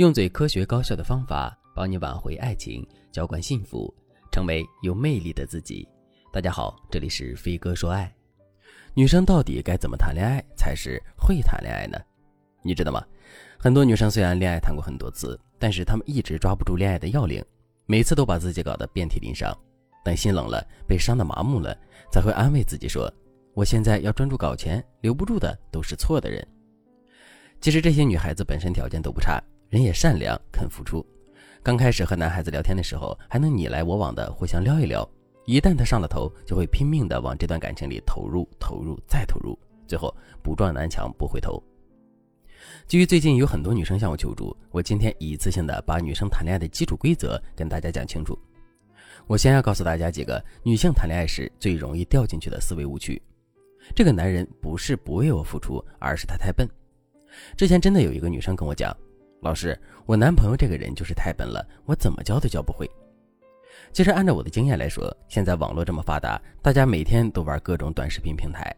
用最科学高效的方法帮你挽回爱情，浇灌幸福，成为有魅力的自己。大家好，这里是飞哥说爱。女生到底该怎么谈恋爱才是会谈恋爱呢？你知道吗？很多女生虽然恋爱谈过很多次，但是她们一直抓不住恋爱的要领，每次都把自己搞得遍体鳞伤。等心冷了，被伤得麻木了，才会安慰自己说：“我现在要专注搞钱，留不住的都是错的人。”其实这些女孩子本身条件都不差。人也善良，肯付出。刚开始和男孩子聊天的时候，还能你来我往的互相撩一撩。一旦他上了头，就会拼命的往这段感情里投入、投入再投入，最后不撞南墙不回头。基于最近有很多女生向我求助，我今天一次性的把女生谈恋爱的基础规则跟大家讲清楚。我先要告诉大家几个女性谈恋爱时最容易掉进去的思维误区。这个男人不是不为我付出，而是他太笨。之前真的有一个女生跟我讲。老师，我男朋友这个人就是太笨了，我怎么教都教不会。其实按照我的经验来说，现在网络这么发达，大家每天都玩各种短视频平台，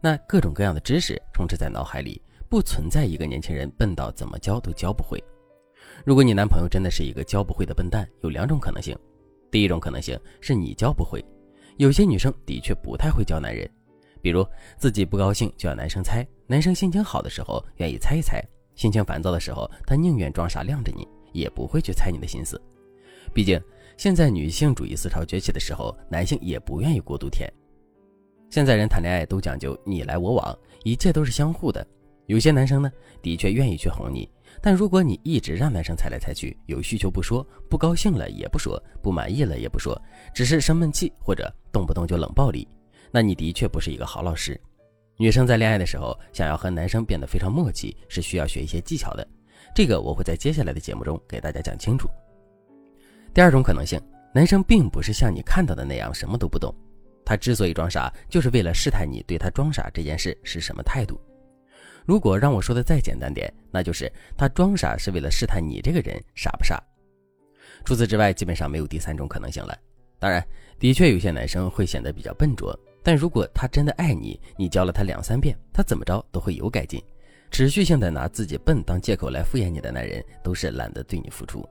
那各种各样的知识充斥在脑海里，不存在一个年轻人笨到怎么教都教不会。如果你男朋友真的是一个教不会的笨蛋，有两种可能性：第一种可能性是你教不会，有些女生的确不太会教男人，比如自己不高兴就要男生猜，男生心情好的时候愿意猜一猜。心情烦躁的时候，他宁愿装傻晾着你，也不会去猜你的心思。毕竟现在女性主义思潮崛起的时候，男性也不愿意过度甜。现在人谈恋爱都讲究你来我往，一切都是相互的。有些男生呢，的确愿意去哄你，但如果你一直让男生猜来猜去，有需求不说，不高兴了也不说，不满意了也不说，只是生闷气或者动不动就冷暴力，那你的确不是一个好老师。女生在恋爱的时候，想要和男生变得非常默契，是需要学一些技巧的。这个我会在接下来的节目中给大家讲清楚。第二种可能性，男生并不是像你看到的那样什么都不懂，他之所以装傻，就是为了试探你对他装傻这件事是什么态度。如果让我说的再简单点，那就是他装傻是为了试探你这个人傻不傻。除此之外，基本上没有第三种可能性了。当然，的确有些男生会显得比较笨拙。但如果他真的爱你，你教了他两三遍，他怎么着都会有改进。持续性的拿自己笨当借口来敷衍你的男人，都是懒得对你付出。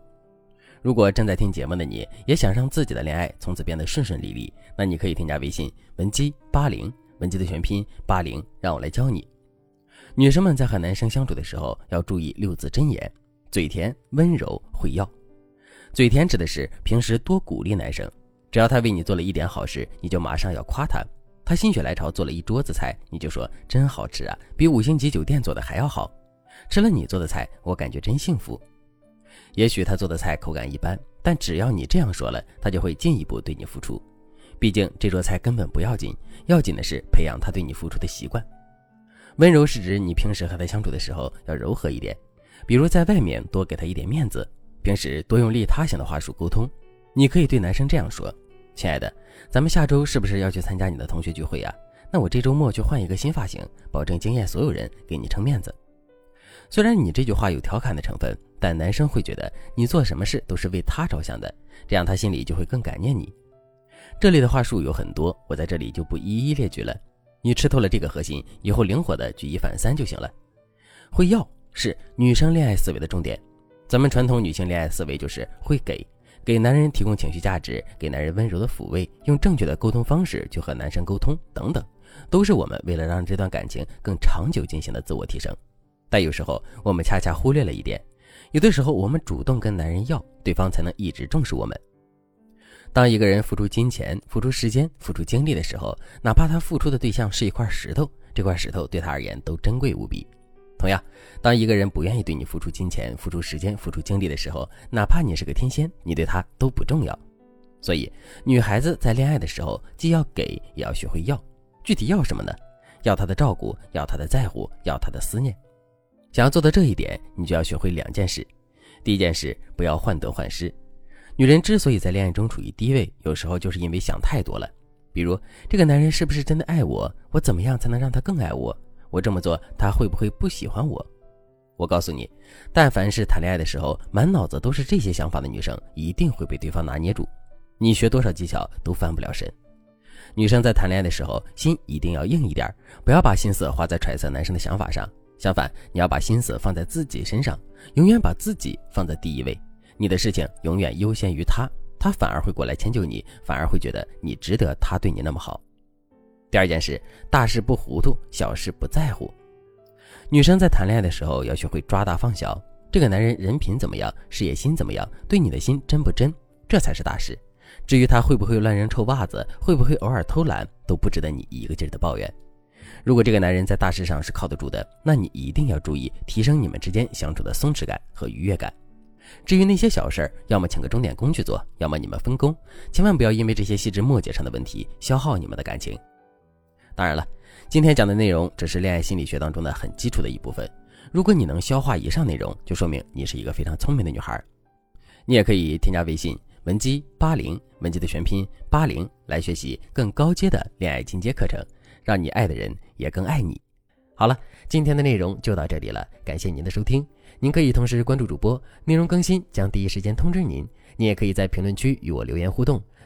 如果正在听节目的你也想让自己的恋爱从此变得顺顺利利，那你可以添加微信文姬八零，文姬的全拼八零，让我来教你。女生们在和男生相处的时候要注意六字真言：嘴甜、温柔、会要。嘴甜指的是平时多鼓励男生，只要他为你做了一点好事，你就马上要夸他。他心血来潮做了一桌子菜，你就说真好吃啊，比五星级酒店做的还要好。吃了你做的菜，我感觉真幸福。也许他做的菜口感一般，但只要你这样说了，他就会进一步对你付出。毕竟这桌菜根本不要紧，要紧的是培养他对你付出的习惯。温柔是指你平时和他相处的时候要柔和一点，比如在外面多给他一点面子，平时多用利他型的话术沟通。你可以对男生这样说。亲爱的，咱们下周是不是要去参加你的同学聚会呀？那我这周末去换一个新发型，保证惊艳所有人，给你撑面子。虽然你这句话有调侃的成分，但男生会觉得你做什么事都是为他着想的，这样他心里就会更感念你。这里的话术有很多，我在这里就不一一列举了。你吃透了这个核心以后，灵活的举一反三就行了。会要是女生恋爱思维的重点，咱们传统女性恋爱思维就是会给。给男人提供情绪价值，给男人温柔的抚慰，用正确的沟通方式去和男生沟通，等等，都是我们为了让这段感情更长久进行的自我提升。但有时候我们恰恰忽略了一点，有的时候我们主动跟男人要，对方才能一直重视我们。当一个人付出金钱、付出时间、付出精力的时候，哪怕他付出的对象是一块石头，这块石头对他而言都珍贵无比。同样，当一个人不愿意对你付出金钱、付出时间、付出精力的时候，哪怕你是个天仙，你对他都不重要。所以，女孩子在恋爱的时候，既要给，也要学会要。具体要什么呢？要他的照顾，要他的在乎，要他的思念。想要做到这一点，你就要学会两件事。第一件事，不要患得患失。女人之所以在恋爱中处于低位，有时候就是因为想太多了。比如，这个男人是不是真的爱我？我怎么样才能让他更爱我？我这么做，他会不会不喜欢我？我告诉你，但凡是谈恋爱的时候满脑子都是这些想法的女生，一定会被对方拿捏住。你学多少技巧都翻不了身。女生在谈恋爱的时候，心一定要硬一点，不要把心思花在揣测男生的想法上。相反，你要把心思放在自己身上，永远把自己放在第一位。你的事情永远优先于他，他反而会过来迁就你，反而会觉得你值得他对你那么好。第二件事，大事不糊涂，小事不在乎。女生在谈恋爱的时候要学会抓大放小。这个男人人品怎么样，事业心怎么样，对你的心真不真，这才是大事。至于他会不会乱扔臭袜子，会不会偶尔偷懒，都不值得你一个劲儿的抱怨。如果这个男人在大事上是靠得住的，那你一定要注意提升你们之间相处的松弛感和愉悦感。至于那些小事儿，要么请个钟点工去做，要么你们分工，千万不要因为这些细枝末节上的问题消耗你们的感情。当然了，今天讲的内容只是恋爱心理学当中的很基础的一部分。如果你能消化以上内容，就说明你是一个非常聪明的女孩。你也可以添加微信文姬八零，文姬的全拼八零，来学习更高阶的恋爱进阶课程。让你爱的人也更爱你。好了，今天的内容就到这里了，感谢您的收听。您可以同时关注主播，内容更新将第一时间通知您。您也可以在评论区与我留言互动，